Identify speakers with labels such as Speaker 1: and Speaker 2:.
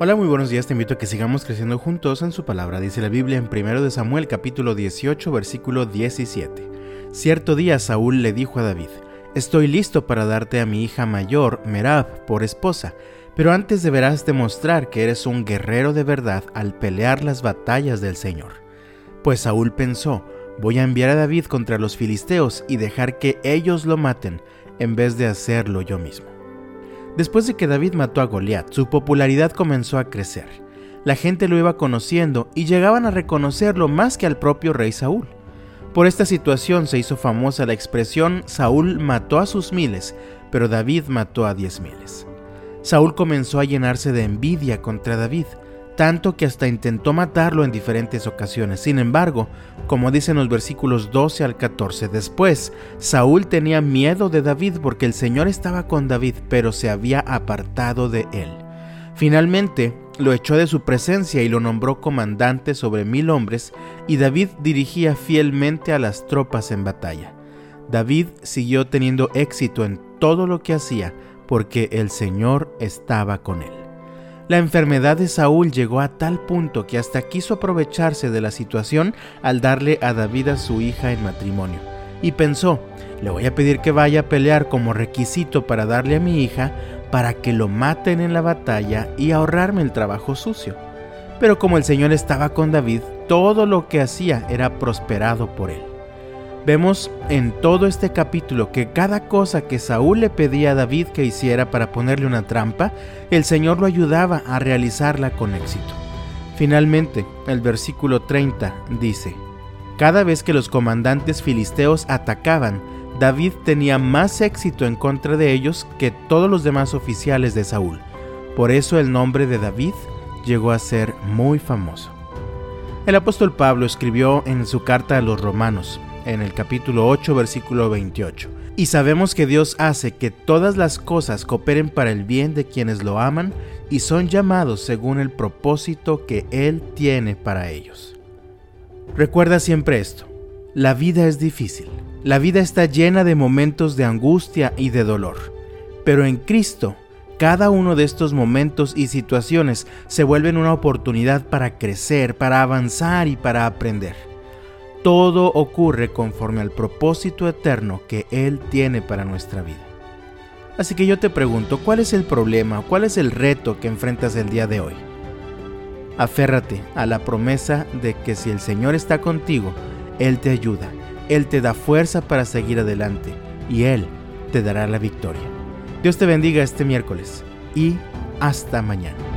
Speaker 1: Hola, muy buenos días, te invito a que sigamos creciendo juntos en su palabra, dice la Biblia en 1 de Samuel capítulo 18 versículo 17. Cierto día Saúl le dijo a David, Estoy listo para darte a mi hija mayor, Merab, por esposa, pero antes deberás demostrar que eres un guerrero de verdad al pelear las batallas del Señor. Pues Saúl pensó, voy a enviar a David contra los filisteos y dejar que ellos lo maten, en vez de hacerlo yo mismo. Después de que David mató a Goliat, su popularidad comenzó a crecer. La gente lo iba conociendo y llegaban a reconocerlo más que al propio rey Saúl. Por esta situación se hizo famosa la expresión Saúl mató a sus miles, pero David mató a diez miles. Saúl comenzó a llenarse de envidia contra David, tanto que hasta intentó matarlo en diferentes ocasiones. Sin embargo, como dicen los versículos 12 al 14, después Saúl tenía miedo de David porque el Señor estaba con David, pero se había apartado de él. Finalmente, lo echó de su presencia y lo nombró comandante sobre mil hombres, y David dirigía fielmente a las tropas en batalla. David siguió teniendo éxito en todo lo que hacía, porque el Señor estaba con él. La enfermedad de Saúl llegó a tal punto que hasta quiso aprovecharse de la situación al darle a David a su hija en matrimonio. Y pensó, le voy a pedir que vaya a pelear como requisito para darle a mi hija para que lo maten en la batalla y ahorrarme el trabajo sucio. Pero como el Señor estaba con David, todo lo que hacía era prosperado por él. Vemos en todo este capítulo que cada cosa que Saúl le pedía a David que hiciera para ponerle una trampa, el Señor lo ayudaba a realizarla con éxito. Finalmente, el versículo 30 dice, Cada vez que los comandantes filisteos atacaban, David tenía más éxito en contra de ellos que todos los demás oficiales de Saúl. Por eso el nombre de David llegó a ser muy famoso. El apóstol Pablo escribió en su carta a los romanos, en el capítulo 8, versículo 28. Y sabemos que Dios hace que todas las cosas cooperen para el bien de quienes lo aman y son llamados según el propósito que Él tiene para ellos. Recuerda siempre esto, la vida es difícil, la vida está llena de momentos de angustia y de dolor, pero en Cristo cada uno de estos momentos y situaciones se vuelven una oportunidad para crecer, para avanzar y para aprender todo ocurre conforme al propósito eterno que Él tiene para nuestra vida. Así que yo te pregunto, ¿cuál es el problema, cuál es el reto que enfrentas el día de hoy? Aférrate a la promesa de que si el Señor está contigo, Él te ayuda, Él te da fuerza para seguir adelante y Él te dará la victoria. Dios te bendiga este miércoles y hasta mañana.